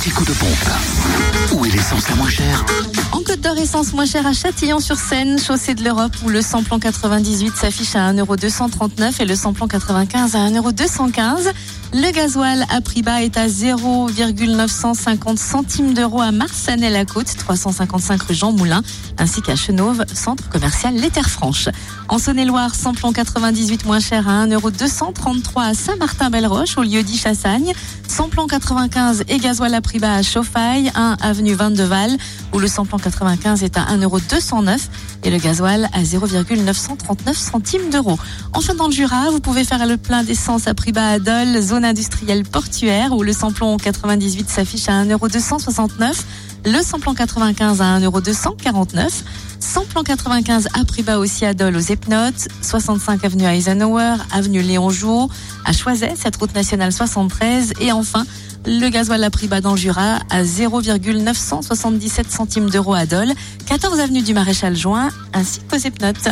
petit coup de pompe. Où est l'essence la moins chère? En Côte d'Or, essence moins chère à Châtillon-sur-Seine, chaussée de l'Europe, où le samplon 98 s'affiche à 1,239€ et le samplon 95 à 1,215€. Le gasoil à prix bas est à 0,950 centimes d'euros à Marsanel-la-Côte, 355 rue Jean Moulin, ainsi qu'à Chenauve, centre commercial Les Terres Franches. En Saône-et-Loire, samplon 98 moins cher à 1,233€ à Saint-Martin-Belle-Roche, au lieu dit Chassagne. Samplon 95 et gasoil à prix bas à Chauffaille, 1 avenue 22 Val, où le samplon 95 est à 1,209€ et le gasoil à 0,939 centimes d'euros. Enfin, dans le Jura, vous pouvez faire le plein d'essence à prix bas à Dole, zone industrielle portuaire, où le samplon 98 s'affiche à 1,269€, le samplon 95 à 1,249€, samplon 95 à prix aussi à Dole aux Epnotes, 65 avenue Eisenhower, avenue Léon Jour, à Choiset, cette route nationale 73, et enfin, le gasoil à prix bas dans le Jura à 0,977 centimes d'euros à Dole, 14 avenue du Maréchal Juin, ainsi qu'aux Epnotes.